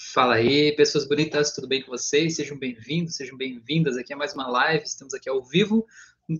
Fala aí, pessoas bonitas, tudo bem com vocês? Sejam bem-vindos, sejam bem-vindas aqui a mais uma live. Estamos aqui ao vivo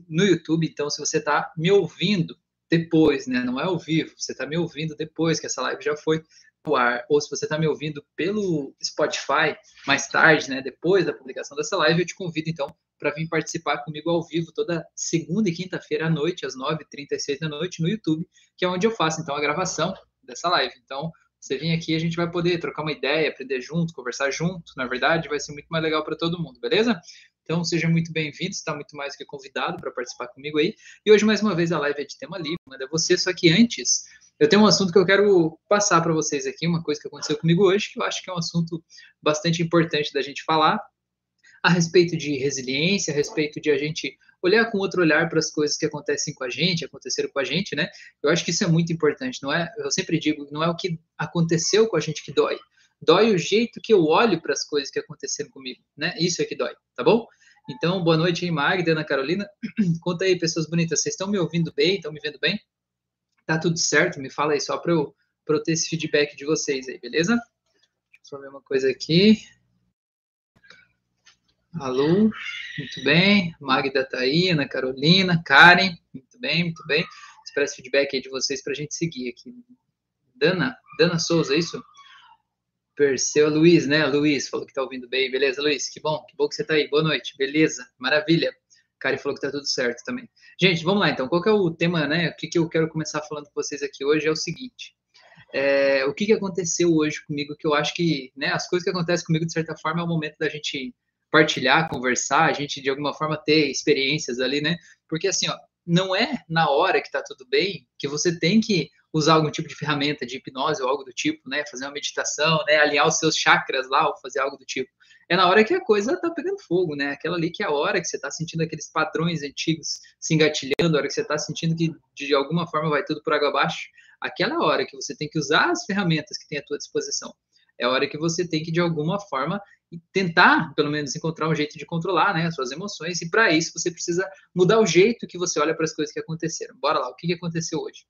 no YouTube, então se você está me ouvindo depois, né, não é ao vivo, você está me ouvindo depois que essa live já foi ao ar, ou se você está me ouvindo pelo Spotify mais tarde, né, depois da publicação dessa live, eu te convido então para vir participar comigo ao vivo toda segunda e quinta-feira à noite, às 9h36 da noite, no YouTube, que é onde eu faço então a gravação dessa live. Então, você vir aqui, a gente vai poder trocar uma ideia, aprender junto, conversar junto. Na verdade, vai ser muito mais legal para todo mundo, beleza? Então, seja muito bem-vindo, está muito mais que convidado para participar comigo aí. E hoje, mais uma vez, a live é de tema livre, manda você, só que antes, eu tenho um assunto que eu quero passar para vocês aqui, uma coisa que aconteceu comigo hoje, que eu acho que é um assunto bastante importante da gente falar, a respeito de resiliência, a respeito de a gente olhar com outro olhar para as coisas que acontecem com a gente, aconteceram com a gente, né? Eu acho que isso é muito importante, não é? Eu sempre digo, não é o que aconteceu com a gente que dói. Dói o jeito que eu olho para as coisas que aconteceram comigo, né? Isso é que dói, tá bom? Então, boa noite aí, Magda, Ana Carolina. Conta aí, pessoas bonitas, vocês estão me ouvindo bem? Estão me vendo bem? Tá tudo certo? Me fala aí só para eu, eu ter esse feedback de vocês aí, beleza? Deixa eu só ver uma coisa aqui. Alô, muito bem. Magda tá aí, Ana Carolina, Karen, muito bem, muito bem. Espero esse feedback aí de vocês para a gente seguir aqui. Dana, Dana Souza, é isso? Perseu Luiz, né? Luiz falou que tá ouvindo bem. Beleza, Luiz? Que bom, que bom que você tá aí. Boa noite. Beleza, maravilha. Karen falou que tá tudo certo também. Gente, vamos lá então. Qual que é o tema, né? O que, que eu quero começar falando com vocês aqui hoje é o seguinte. É, o que, que aconteceu hoje comigo, que eu acho que, né, as coisas que acontecem comigo, de certa forma, é o momento da gente partilhar, conversar, a gente de alguma forma ter experiências ali, né? Porque assim, ó, não é na hora que tá tudo bem que você tem que usar algum tipo de ferramenta de hipnose ou algo do tipo, né? Fazer uma meditação, né? Alinhar os seus chakras lá ou fazer algo do tipo. É na hora que a coisa tá pegando fogo, né? Aquela ali que é a hora que você tá sentindo aqueles padrões antigos se engatilhando, a hora que você tá sentindo que de alguma forma vai tudo por água abaixo. Aquela hora que você tem que usar as ferramentas que tem à tua disposição. É a hora que você tem que, de alguma forma, e tentar, pelo menos, encontrar um jeito de controlar né, as suas emoções. E para isso você precisa mudar o jeito que você olha para as coisas que aconteceram. Bora lá, o que, que aconteceu hoje?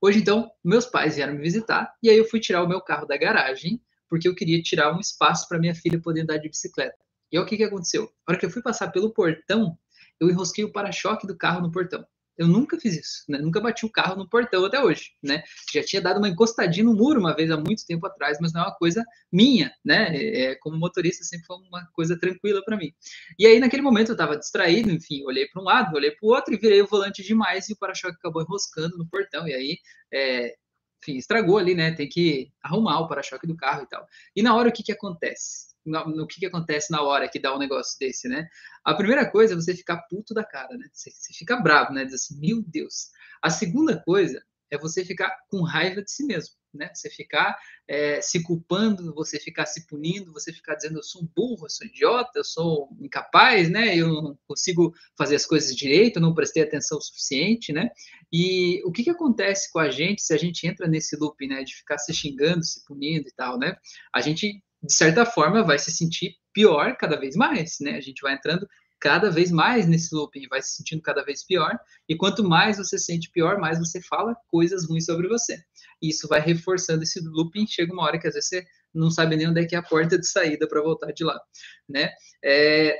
Hoje, então, meus pais vieram me visitar e aí eu fui tirar o meu carro da garagem porque eu queria tirar um espaço para minha filha poder andar de bicicleta. E aí, o que, que aconteceu? Na hora que eu fui passar pelo portão, eu enrosquei o para-choque do carro no portão. Eu nunca fiz isso, né? Nunca bati o carro no portão até hoje, né? Já tinha dado uma encostadinha no muro uma vez há muito tempo atrás, mas não é uma coisa minha, né? É, é como motorista sempre foi uma coisa tranquila para mim. E aí naquele momento eu estava distraído, enfim, olhei para um lado, olhei para o outro e virei o volante demais e o para-choque acabou enroscando no portão. E aí, é, enfim, estragou ali, né? Tem que arrumar o para-choque do carro e tal. E na hora o que que acontece? No, que, que acontece na hora que dá um negócio desse, né? A primeira coisa é você ficar puto da cara, né? Você, você fica bravo, né? Diz assim, meu Deus. A segunda coisa é você ficar com raiva de si mesmo, né? Você ficar é, se culpando, você ficar se punindo, você ficar dizendo eu sou um burro, eu sou idiota, eu sou incapaz, né? Eu não consigo fazer as coisas direito, eu não prestei atenção o suficiente, né? E o que, que acontece com a gente se a gente entra nesse loop, né? De ficar se xingando, se punindo e tal, né? A gente de certa forma, vai se sentir pior cada vez mais, né? A gente vai entrando cada vez mais nesse looping, vai se sentindo cada vez pior, e quanto mais você sente pior, mais você fala coisas ruins sobre você. E isso vai reforçando esse looping, chega uma hora que às vezes você não sabe nem onde é que é a porta de saída para voltar de lá, né? É,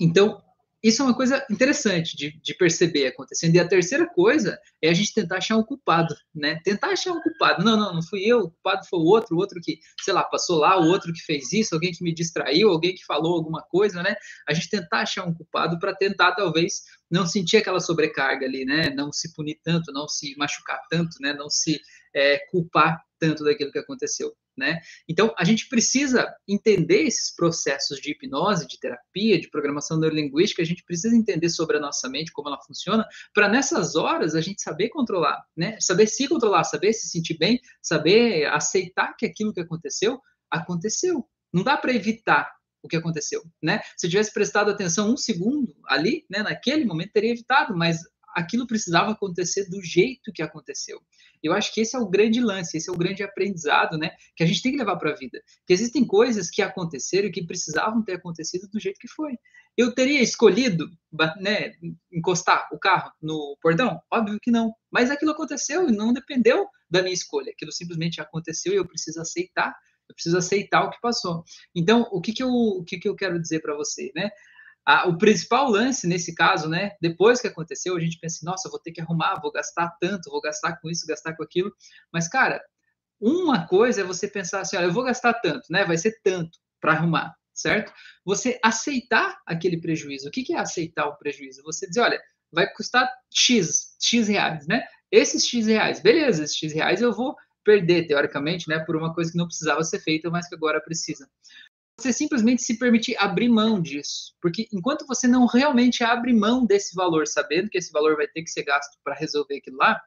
então, isso é uma coisa interessante de, de, perceber acontecendo. E a terceira coisa é a gente tentar achar um culpado, né? Tentar achar um culpado. Não, não, não fui eu, o culpado foi o outro, o outro que, sei lá, passou lá, o outro que fez isso, alguém que me distraiu, alguém que falou alguma coisa, né? A gente tentar achar um culpado para tentar, talvez, não sentir aquela sobrecarga ali, né? Não se punir tanto, não se machucar tanto, né? Não se é, culpar tanto daquilo que aconteceu né? Então, a gente precisa entender esses processos de hipnose, de terapia, de programação neurolinguística, a gente precisa entender sobre a nossa mente, como ela funciona, para nessas horas a gente saber controlar, né? Saber se controlar, saber se sentir bem, saber aceitar que aquilo que aconteceu, aconteceu. Não dá para evitar o que aconteceu, né? Se tivesse prestado atenção um segundo ali, né, naquele momento, teria evitado, mas aquilo precisava acontecer do jeito que aconteceu. Eu acho que esse é o grande lance, esse é o grande aprendizado, né, que a gente tem que levar para a vida. Que existem coisas que aconteceram e que precisavam ter acontecido do jeito que foi. Eu teria escolhido, né, encostar o carro no portão? Óbvio que não. Mas aquilo aconteceu e não dependeu da minha escolha. Aquilo simplesmente aconteceu e eu preciso aceitar Eu preciso aceitar o que passou. Então, o que, que, eu, o que, que eu quero dizer para você, né? O principal lance nesse caso, né? Depois que aconteceu, a gente pensa assim, nossa, vou ter que arrumar, vou gastar tanto, vou gastar com isso, gastar com aquilo. Mas, cara, uma coisa é você pensar assim, olha, eu vou gastar tanto, né? Vai ser tanto para arrumar, certo? Você aceitar aquele prejuízo. O que, que é aceitar o prejuízo? Você dizer, olha, vai custar X, X reais, né? Esses X reais, beleza, esses X reais eu vou perder, teoricamente, né, por uma coisa que não precisava ser feita, mas que agora precisa. Você simplesmente se permitir abrir mão disso, porque enquanto você não realmente abre mão desse valor, sabendo que esse valor vai ter que ser gasto para resolver aquilo lá,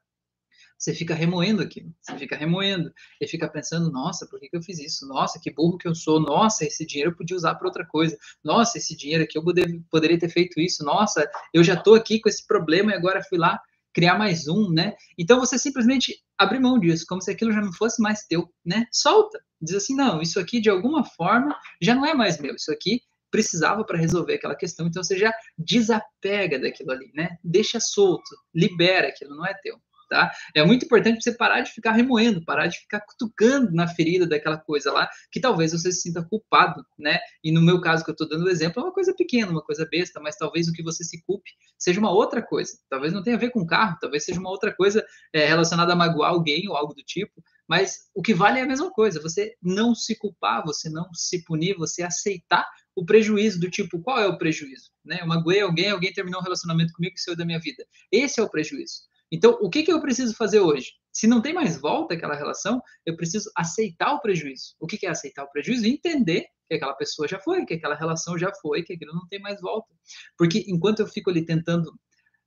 você fica remoendo aquilo, você fica remoendo, e fica pensando, nossa, por que, que eu fiz isso? Nossa, que burro que eu sou, nossa, esse dinheiro eu podia usar para outra coisa, nossa, esse dinheiro aqui eu poder, poderia ter feito isso, nossa, eu já estou aqui com esse problema e agora fui lá criar mais um, né? Então você simplesmente abre mão disso, como se aquilo já não fosse mais teu, né? Solta, diz assim, não, isso aqui de alguma forma já não é mais meu, isso aqui precisava para resolver aquela questão, então você já desapega daquilo ali, né? Deixa solto, libera aquilo, não é teu tá? É muito importante você parar de ficar remoendo, parar de ficar cutucando na ferida daquela coisa lá, que talvez você se sinta culpado, né? E no meu caso que eu estou dando o exemplo, é uma coisa pequena, uma coisa besta, mas talvez o que você se culpe seja uma outra coisa. Talvez não tenha a ver com carro, talvez seja uma outra coisa é, relacionada a magoar alguém ou algo do tipo, mas o que vale é a mesma coisa, você não se culpar, você não se punir, você aceitar o prejuízo do tipo, qual é o prejuízo? Né? Eu magoei alguém, alguém terminou um relacionamento comigo que saiu da minha vida. Esse é o prejuízo. Então, o que, que eu preciso fazer hoje? Se não tem mais volta aquela relação, eu preciso aceitar o prejuízo. O que, que é aceitar o prejuízo? Entender que aquela pessoa já foi, que aquela relação já foi, que aquilo não tem mais volta. Porque enquanto eu fico ali tentando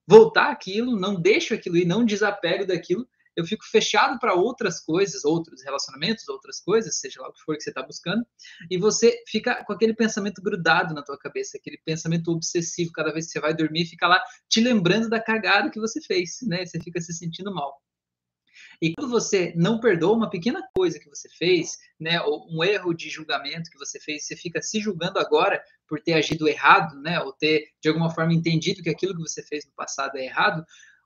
voltar aquilo, não deixo aquilo e não desapego daquilo, eu fico fechado para outras coisas, outros relacionamentos, outras coisas, seja lá o que for que você está buscando, e você fica com aquele pensamento grudado na tua cabeça, aquele pensamento obsessivo, cada vez que você vai dormir, fica lá te lembrando da cagada que você fez, né? Você fica se sentindo mal. E quando você não perdoa uma pequena coisa que você fez, né, ou um erro de julgamento que você fez, você fica se julgando agora por ter agido errado, né, ou ter de alguma forma entendido que aquilo que você fez no passado é errado,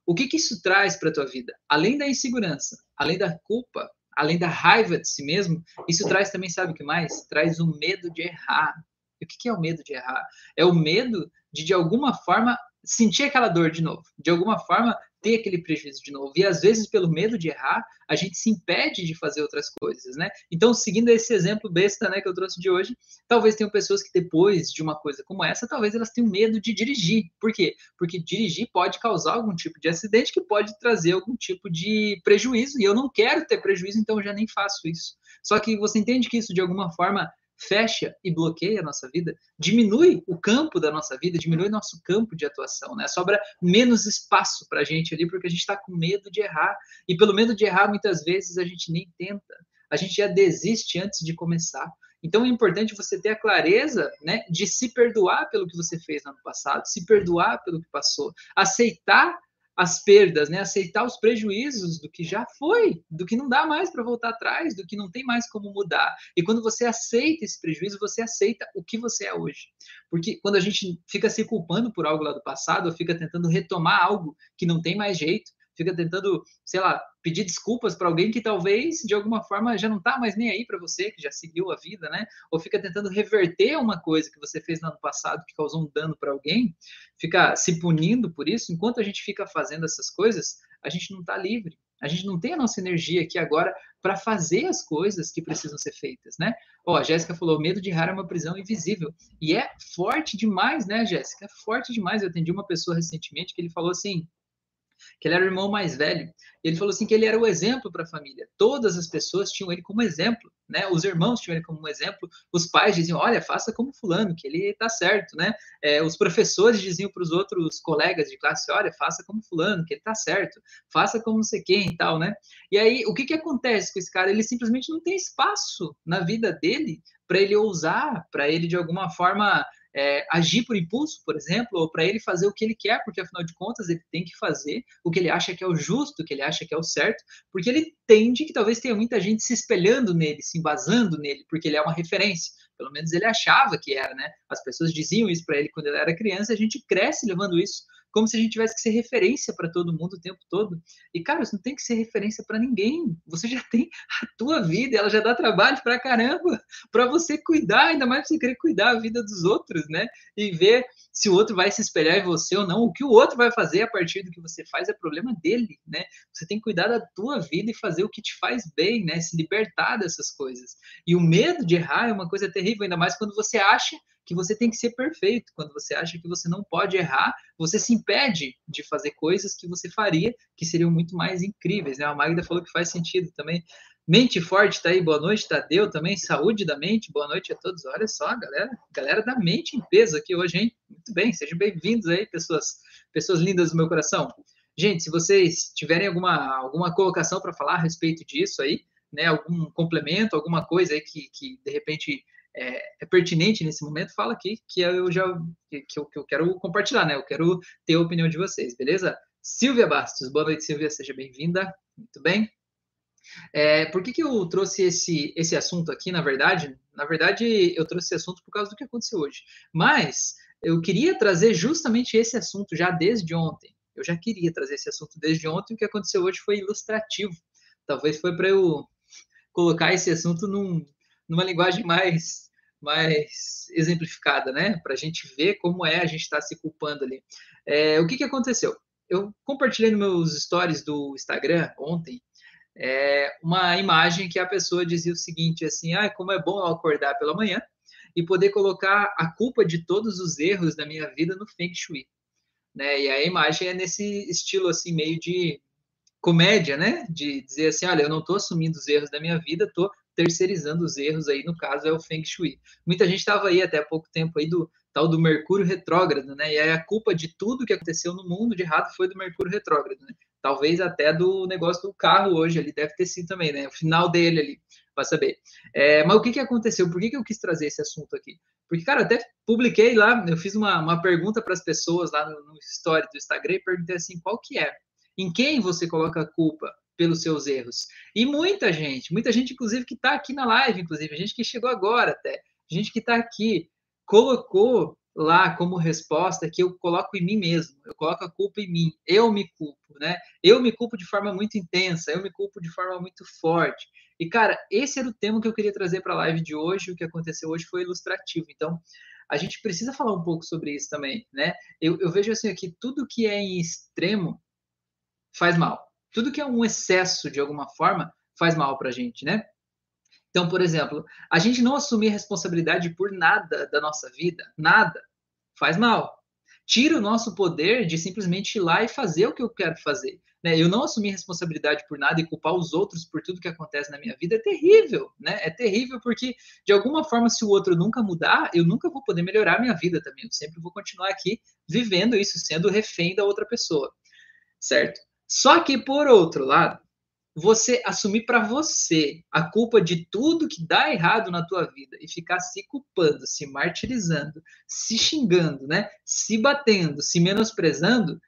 o que, que isso traz para a tua vida? Além da insegurança, além da culpa, além da raiva de si mesmo, isso traz também, sabe o que mais? Traz o medo de errar. E o que, que é o medo de errar? É o medo de, de alguma forma, sentir aquela dor de novo. De alguma forma, ter aquele prejuízo de novo. E às vezes, pelo medo de errar, a gente se impede de fazer outras coisas, né? Então, seguindo esse exemplo besta, né, que eu trouxe de hoje, talvez tenham pessoas que depois de uma coisa como essa, talvez elas tenham medo de dirigir. Por quê? Porque dirigir pode causar algum tipo de acidente que pode trazer algum tipo de prejuízo, e eu não quero ter prejuízo, então eu já nem faço isso. Só que você entende que isso de alguma forma fecha e bloqueia a nossa vida, diminui o campo da nossa vida, diminui nosso campo de atuação, né? Sobra menos espaço para a gente ali, porque a gente está com medo de errar. E pelo medo de errar, muitas vezes a gente nem tenta. A gente já desiste antes de começar. Então é importante você ter a clareza né, de se perdoar pelo que você fez no ano passado, se perdoar pelo que passou, aceitar as perdas, né? Aceitar os prejuízos do que já foi, do que não dá mais para voltar atrás, do que não tem mais como mudar. E quando você aceita esse prejuízo, você aceita o que você é hoje. Porque quando a gente fica se culpando por algo lá do passado, ou fica tentando retomar algo que não tem mais jeito, fica tentando, sei lá, pedir desculpas para alguém que talvez de alguma forma já não está mais nem aí para você, que já seguiu a vida, né? Ou fica tentando reverter uma coisa que você fez no ano passado que causou um dano para alguém, fica se punindo por isso. Enquanto a gente fica fazendo essas coisas, a gente não está livre. A gente não tem a nossa energia aqui agora para fazer as coisas que precisam ser feitas, né? Ó, a Jéssica falou, medo de errar é uma prisão invisível. E é forte demais, né, Jéssica? É forte demais. Eu atendi uma pessoa recentemente que ele falou assim, que ele era o irmão mais velho. Ele falou assim que ele era o exemplo para a família. Todas as pessoas tinham ele como exemplo, né? Os irmãos tinham ele como exemplo. Os pais diziam, olha, faça como fulano, que ele está certo, né? É, os professores diziam para os outros colegas de classe, olha, faça como fulano, que ele está certo. Faça como não sei quem e tal, né? E aí, o que que acontece com esse cara? Ele simplesmente não tem espaço na vida dele para ele ousar, para ele de alguma forma é, agir por impulso, por exemplo, ou para ele fazer o que ele quer, porque afinal de contas ele tem que fazer o que ele acha que é o justo, o que ele acha que é o certo, porque ele entende que talvez tenha muita gente se espelhando nele, se embasando nele, porque ele é uma referência. Pelo menos ele achava que era, né? As pessoas diziam isso para ele quando ele era criança, a gente cresce levando isso como se a gente tivesse que ser referência para todo mundo o tempo todo. E, cara, você não tem que ser referência para ninguém. Você já tem a tua vida, ela já dá trabalho para caramba, para você cuidar, ainda mais você querer cuidar a vida dos outros, né? E ver se o outro vai se espelhar em você ou não. O que o outro vai fazer a partir do que você faz é problema dele, né? Você tem que cuidar da tua vida e fazer o que te faz bem, né? Se libertar dessas coisas. E o medo de errar é uma coisa terrível, ainda mais quando você acha que você tem que ser perfeito. Quando você acha que você não pode errar, você se impede de fazer coisas que você faria que seriam muito mais incríveis. Né? A Magda falou que faz sentido também. Mente forte tá aí, boa noite, Tadeu também, saúde da mente, boa noite a todos. Olha só, galera, galera da mente em peso aqui hoje, hein? Muito bem, sejam bem-vindos aí, pessoas, pessoas lindas do meu coração. Gente, se vocês tiverem alguma, alguma colocação para falar a respeito disso aí, né, algum complemento, alguma coisa aí que, que de repente é, é, pertinente nesse momento, fala aqui que eu já que, eu, que eu quero compartilhar, né? Eu quero ter a opinião de vocês, beleza? Silvia Bastos, boa noite, Silvia, seja bem-vinda. Muito bem. É, por que, que eu trouxe esse, esse assunto aqui, na verdade? Na verdade, eu trouxe esse assunto por causa do que aconteceu hoje. Mas eu queria trazer justamente esse assunto já desde ontem. Eu já queria trazer esse assunto desde ontem. O que aconteceu hoje foi ilustrativo. Talvez foi para eu colocar esse assunto num, numa linguagem mais mais exemplificada, né? Para a gente ver como é a gente estar tá se culpando ali. É, o que, que aconteceu? Eu compartilhei nos meus stories do Instagram ontem é, uma imagem que a pessoa dizia o seguinte, assim, ah, como é bom eu acordar pela manhã e poder colocar a culpa de todos os erros da minha vida no Feng Shui. Né? E a imagem é nesse estilo assim meio de comédia, né? De dizer assim, olha, eu não estou assumindo os erros da minha vida, estou terceirizando os erros aí, no caso é o Feng Shui. Muita gente estava aí até há pouco tempo aí do tal do Mercúrio retrógrado, né? E aí a culpa de tudo que aconteceu no mundo de errado foi do Mercúrio retrógrado, né? Talvez até do negócio do carro hoje ali, deve ter sido também, né? O final dele ali, para saber. É, mas o que, que aconteceu? Por que, que eu quis trazer esse assunto aqui? Porque, cara, até publiquei lá, eu fiz uma, uma pergunta para as pessoas lá no, no story do Instagram e perguntei assim, qual que é? Em quem você coloca a culpa? Pelos seus erros. E muita gente, muita gente, inclusive, que está aqui na live, inclusive, gente que chegou agora até, gente que está aqui, colocou lá como resposta que eu coloco em mim mesmo, eu coloco a culpa em mim, eu me culpo, né? Eu me culpo de forma muito intensa, eu me culpo de forma muito forte. E, cara, esse era o tema que eu queria trazer para a live de hoje, o que aconteceu hoje foi ilustrativo. Então, a gente precisa falar um pouco sobre isso também, né? Eu, eu vejo assim aqui, tudo que é em extremo faz mal tudo que é um excesso de alguma forma faz mal para a gente, né? Então, por exemplo, a gente não assumir responsabilidade por nada da nossa vida, nada, faz mal. Tira o nosso poder de simplesmente ir lá e fazer o que eu quero fazer. Né? Eu não assumir responsabilidade por nada e culpar os outros por tudo que acontece na minha vida é terrível, né? É terrível porque, de alguma forma, se o outro nunca mudar, eu nunca vou poder melhorar a minha vida também. Eu sempre vou continuar aqui vivendo isso, sendo refém da outra pessoa, certo? Só que, por outro lado, você assumir para você a culpa de tudo que dá errado na tua vida e ficar se culpando, se martirizando, se xingando, né? Se batendo, se menosprezando,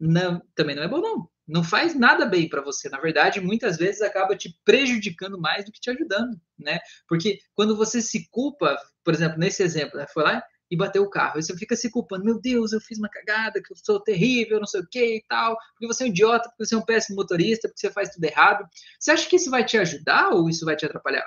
não, também não é bom não. Não faz nada bem para você. Na verdade, muitas vezes acaba te prejudicando mais do que te ajudando, né? Porque quando você se culpa, por exemplo, nesse exemplo, né? foi lá e bateu o carro. Aí você fica se culpando, meu Deus, eu fiz uma cagada, que eu sou terrível, não sei o que e tal, porque você é um idiota, porque você é um péssimo motorista, porque você faz tudo errado. Você acha que isso vai te ajudar ou isso vai te atrapalhar?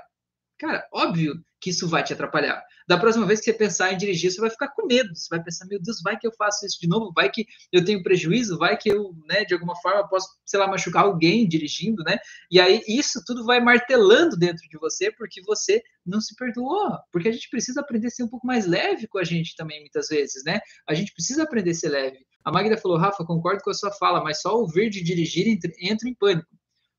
Cara, óbvio que isso vai te atrapalhar. Da próxima vez que você pensar em dirigir, você vai ficar com medo. Você vai pensar, meu Deus, vai que eu faço isso de novo? Vai que eu tenho prejuízo? Vai que eu, né, de alguma forma, posso, sei lá, machucar alguém dirigindo, né? E aí isso tudo vai martelando dentro de você porque você não se perdoou. Porque a gente precisa aprender a ser um pouco mais leve com a gente também, muitas vezes, né? A gente precisa aprender a ser leve. A Magda falou, Rafa, concordo com a sua fala, mas só ouvir de dirigir entra em pânico.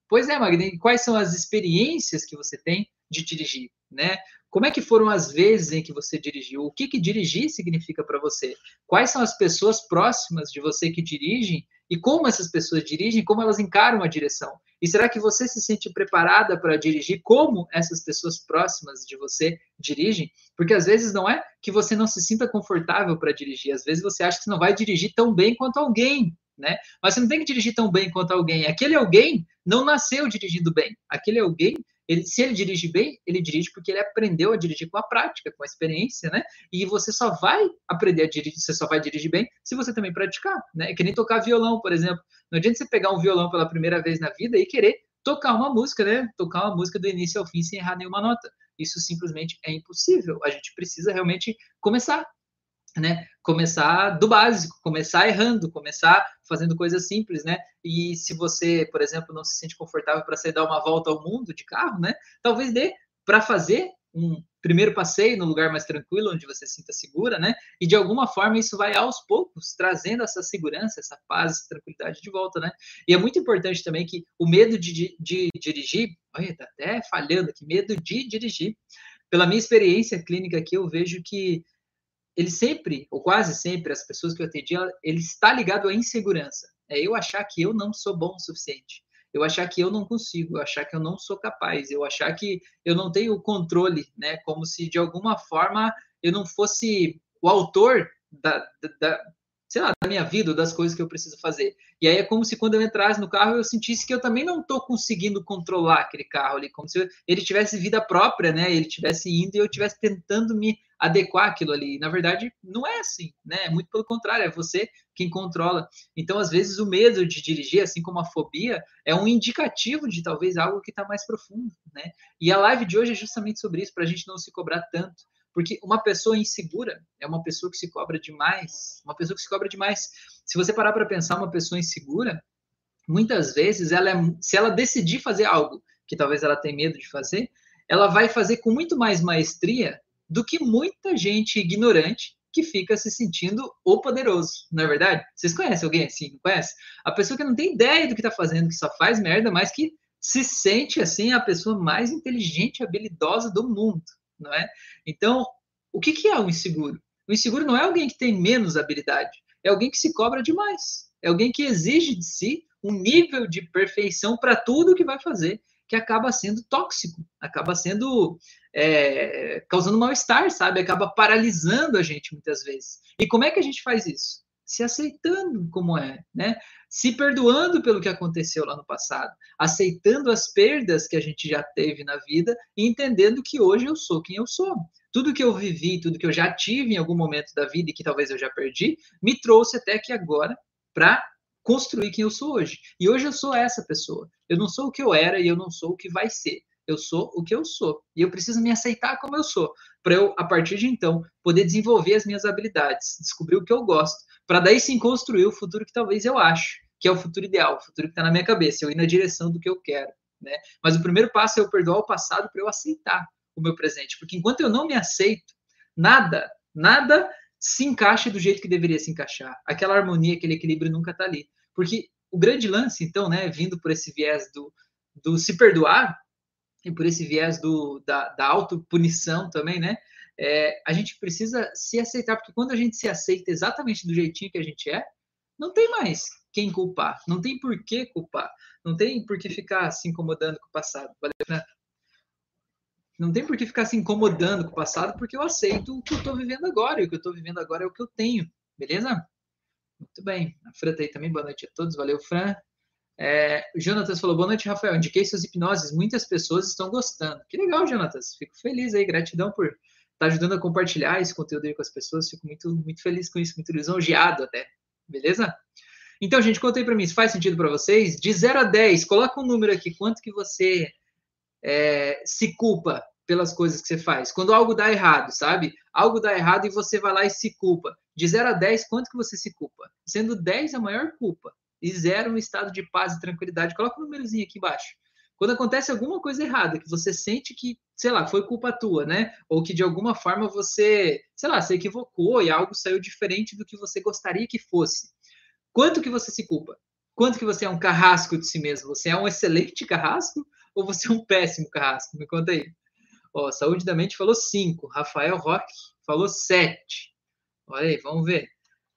Pois é, Magda, quais são as experiências que você tem de dirigir, né? Como é que foram as vezes em que você dirigiu? O que, que dirigir significa para você? Quais são as pessoas próximas de você que dirigem e como essas pessoas dirigem, como elas encaram a direção? E será que você se sente preparada para dirigir como essas pessoas próximas de você dirigem? Porque às vezes não é que você não se sinta confortável para dirigir, às vezes você acha que não vai dirigir tão bem quanto alguém, né? Mas você não tem que dirigir tão bem quanto alguém. Aquele alguém não nasceu dirigindo bem. Aquele alguém Ele, se ele dirige bem, ele dirige porque ele aprendeu a dirigir com a prática, com a experiência, né? E você só vai aprender a dirigir, você só vai dirigir bem se você também praticar, né? É que nem tocar violão, por exemplo. Não adianta você pegar um violão pela primeira vez na vida e querer tocar uma música, né? Tocar uma música do início ao fim sem errar nenhuma nota. Isso simplesmente é impossível. A gente precisa realmente começar, né? Começar do básico, começar errando, começar fazendo coisas simples, né? E se você, por exemplo, não se sente confortável para sair dar uma volta ao mundo de carro, né? Talvez dê para fazer um primeiro passeio no lugar mais tranquilo, onde você se sinta segura, né? E de alguma forma isso vai aos poucos trazendo essa segurança, essa paz, tranquilidade de volta, né? E é muito importante também que o medo de, de, de dirigir, olha, tá até falhando aqui, medo de dirigir. Pela minha experiência clínica aqui, eu vejo que ele sempre, ou quase sempre, as pessoas que eu atendi, ele está ligado à insegurança. É eu achar que eu não sou bom o suficiente eu achar que eu não consigo, eu achar que eu não sou capaz, eu achar que eu não tenho o controle, né? Como se de alguma forma eu não fosse o autor da, da, da sei lá, da minha vida, das coisas que eu preciso fazer. E aí é como se quando eu entrasse no carro eu sentisse que eu também não estou conseguindo controlar aquele carro ali, como se ele tivesse vida própria, né? Ele tivesse indo e eu tivesse tentando me adequar aquilo ali. Na verdade, não é assim, né? É muito pelo contrário, é você quem controla. Então, às vezes, o medo de dirigir, assim como a fobia, é um indicativo de talvez algo que está mais profundo, né? E a live de hoje é justamente sobre isso, para a gente não se cobrar tanto. Porque uma pessoa insegura é uma pessoa que se cobra demais. Uma pessoa que se cobra demais. Se você parar para pensar, uma pessoa insegura, muitas vezes, ela é, se ela decidir fazer algo que talvez ela tenha medo de fazer, ela vai fazer com muito mais maestria do que muita gente ignorante que fica se sentindo o poderoso, não é verdade? Vocês conhecem alguém assim, não conhece? A pessoa que não tem ideia do que está fazendo, que só faz merda, mas que se sente assim a pessoa mais inteligente e habilidosa do mundo, não é? Então, o que, que é um inseguro? O inseguro não é alguém que tem menos habilidade, é alguém que se cobra demais, é alguém que exige de si um nível de perfeição para tudo que vai fazer que acaba sendo tóxico, acaba sendo é, causando mal-estar, sabe? Acaba paralisando a gente muitas vezes. E como é que a gente faz isso? Se aceitando como é, né? Se perdoando pelo que aconteceu lá no passado, aceitando as perdas que a gente já teve na vida e entendendo que hoje eu sou quem eu sou. Tudo que eu vivi, tudo que eu já tive em algum momento da vida e que talvez eu já perdi, me trouxe até aqui agora para construir quem eu sou hoje. E hoje eu sou essa pessoa. Eu não sou o que eu era e eu não sou o que vai ser. Eu sou o que eu sou. E eu preciso me aceitar como eu sou, para eu, a partir de então, poder desenvolver as minhas habilidades, descobrir o que eu gosto, para daí sim construir o futuro que talvez eu acho, que é o futuro ideal, o futuro que está na minha cabeça, eu ir na direção do que eu quero. Né? Mas o primeiro passo é eu perdoar o passado para eu aceitar o meu presente, porque enquanto eu não me aceito, nada, nada se encaixa do jeito que deveria se encaixar. Aquela harmonia, aquele equilíbrio nunca está ali. Porque o grande lance, então, né, vindo por esse viés do, do se perdoar, e por esse viés do, da, da autopunição também, né, é, a gente precisa se aceitar, porque quando a gente se aceita exatamente do jeitinho que a gente é, não tem mais quem culpar, não tem por que culpar, não tem por que ficar se incomodando com o passado. Valeu, né? Não tem por que ficar se incomodando com o passado, porque eu aceito o que eu estou vivendo agora, e o que eu estou vivendo agora é o que eu tenho, beleza? Muito bem. A Fran tá aí também. Boa noite a todos. Valeu, Fran. É, o Jonatas falou, boa noite, Rafael. Indiquei suas hipnoses, muitas pessoas estão gostando. Que legal, Jonatas. Fico feliz aí, gratidão por estar tá ajudando a compartilhar esse conteúdo aí com as pessoas. Fico muito, muito feliz com isso, muito lisonjeado até. Beleza? Então, gente, conta aí para mim, se faz sentido para vocês. De 0 a 10, coloca um número aqui, quanto que você é, se culpa pelas coisas que você faz. Quando algo dá errado, sabe? Algo dá errado e você vai lá e se culpa. De 0 a 10, quanto que você se culpa? Sendo 10 a maior culpa e 0 um estado de paz e tranquilidade. Coloca o um númerozinho aqui embaixo. Quando acontece alguma coisa errada, que você sente que, sei lá, foi culpa tua, né? Ou que de alguma forma você, sei lá, se equivocou e algo saiu diferente do que você gostaria que fosse. Quanto que você se culpa? Quanto que você é um carrasco de si mesmo? Você é um excelente carrasco ou você é um péssimo carrasco? Me conta aí. Ó, Saúde da Mente falou 5. Rafael Roque falou 7. Olha aí, vamos ver.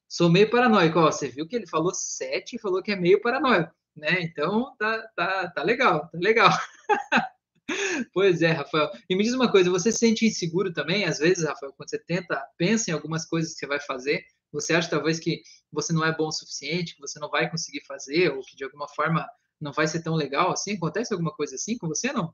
Sou meio paranoico. Ó, você viu que ele falou 7 e falou que é meio paranoico, né? Então, tá, tá, tá legal, tá legal. pois é, Rafael. E me diz uma coisa, você se sente inseguro também, às vezes, Rafael, quando você tenta, pensa em algumas coisas que você vai fazer, você acha talvez que você não é bom o suficiente, que você não vai conseguir fazer, ou que de alguma forma não vai ser tão legal assim? Acontece alguma coisa assim com você, não?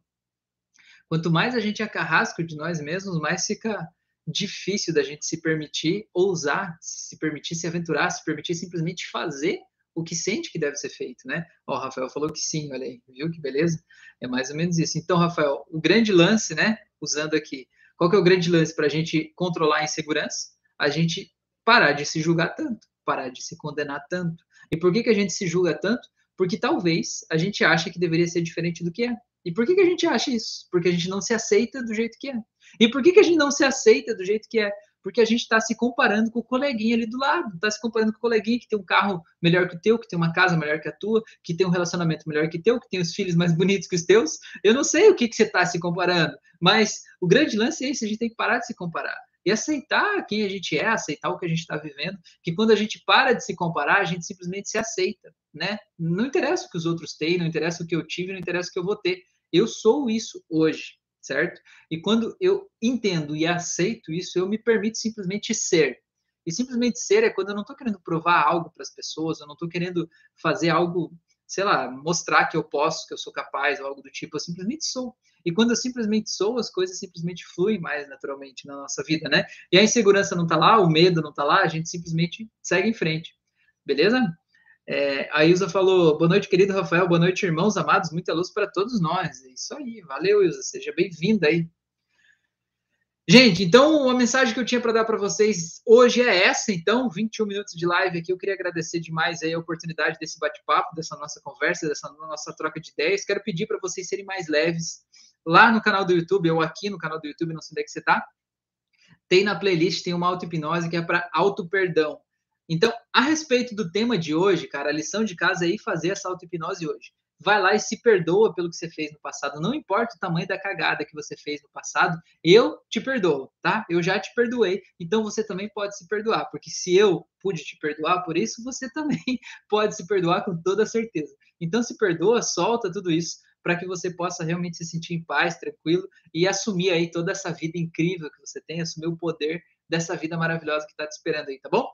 Quanto mais a gente é carrasco de nós mesmos, mais fica difícil da gente se permitir ousar, se permitir se aventurar, se permitir simplesmente fazer o que sente que deve ser feito, né? Ó, o Rafael falou que sim, olha aí, viu que beleza? É mais ou menos isso. Então, Rafael, o grande lance, né? Usando aqui, qual que é o grande lance para a gente controlar a insegurança? A gente parar de se julgar tanto, parar de se condenar tanto. E por que, que a gente se julga tanto? Porque talvez a gente ache que deveria ser diferente do que é. E por que, que a gente acha isso? Porque a gente não se aceita do jeito que é. E por que, que a gente não se aceita do jeito que é? Porque a gente está se comparando com o coleguinha ali do lado, está se comparando com o coleguinha que tem um carro melhor que o teu, que tem uma casa melhor que a tua, que tem um relacionamento melhor que o teu, que tem os filhos mais bonitos que os teus. Eu não sei o que, que você está se comparando, mas o grande lance é esse: a gente tem que parar de se comparar e aceitar quem a gente é, aceitar o que a gente está vivendo, que quando a gente para de se comparar, a gente simplesmente se aceita, né? Não interessa o que os outros têm, não interessa o que eu tive, não interessa o que eu vou ter. Eu sou isso hoje, certo? E quando eu entendo e aceito isso, eu me permito simplesmente ser. E simplesmente ser é quando eu não estou querendo provar algo para as pessoas, eu não estou querendo fazer algo, sei lá, mostrar que eu posso, que eu sou capaz, ou algo do tipo, eu simplesmente sou. E quando eu simplesmente sou, as coisas simplesmente fluem mais naturalmente na nossa vida, né? E a insegurança não está lá, o medo não está lá, a gente simplesmente segue em frente. Beleza? É, a Ilza falou: boa noite, querido Rafael, boa noite, irmãos amados, muita luz para todos nós. É isso aí, valeu, Ilza, seja bem-vinda aí. Gente, então a mensagem que eu tinha para dar para vocês hoje é essa, então, 21 minutos de live aqui. Eu queria agradecer demais aí a oportunidade desse bate-papo, dessa nossa conversa, dessa nossa troca de ideias. Quero pedir para vocês serem mais leves lá no canal do YouTube, ou aqui no canal do YouTube, não sei onde é que você está. Tem na playlist, tem uma auto-hipnose que é para auto-perdão. Então, a respeito do tema de hoje, cara, a lição de casa é ir fazer essa auto-hipnose hoje. Vai lá e se perdoa pelo que você fez no passado. Não importa o tamanho da cagada que você fez no passado, eu te perdoo, tá? Eu já te perdoei. Então você também pode se perdoar, porque se eu pude te perdoar por isso, você também pode se perdoar com toda certeza. Então se perdoa, solta tudo isso para que você possa realmente se sentir em paz, tranquilo e assumir aí toda essa vida incrível que você tem, assumir o poder dessa vida maravilhosa que está te esperando aí, tá bom?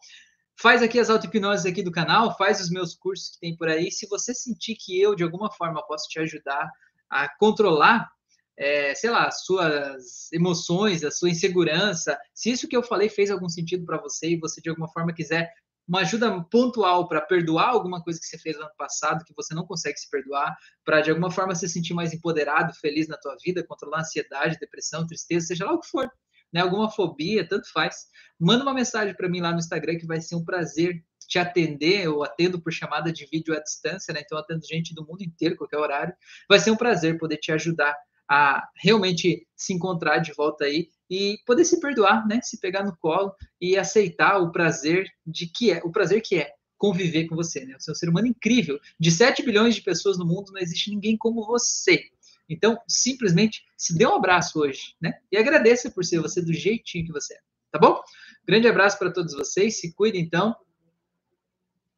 Faz aqui as auto-hipnoses aqui do canal, faz os meus cursos que tem por aí. Se você sentir que eu, de alguma forma, posso te ajudar a controlar, é, sei lá, as suas emoções, a sua insegurança, se isso que eu falei fez algum sentido para você e você, de alguma forma, quiser uma ajuda pontual para perdoar alguma coisa que você fez no ano passado que você não consegue se perdoar, para de alguma forma se sentir mais empoderado, feliz na tua vida, controlar ansiedade, depressão, tristeza, seja lá o que for né, alguma fobia, tanto faz, manda uma mensagem para mim lá no Instagram que vai ser um prazer te atender. Eu atendo por chamada de vídeo à distância, né? Então eu atendo gente do mundo inteiro, qualquer horário. Vai ser um prazer poder te ajudar a realmente se encontrar de volta aí e poder se perdoar, né? Se pegar no colo e aceitar o prazer de que é, o prazer que é conviver com você, né? Você é um ser humano incrível. De 7 bilhões de pessoas no mundo, não existe ninguém como você. Então, simplesmente se dê um abraço hoje, né? E agradeça por ser você do jeitinho que você é, tá bom? Grande abraço para todos vocês, se cuidem então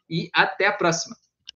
e até a próxima.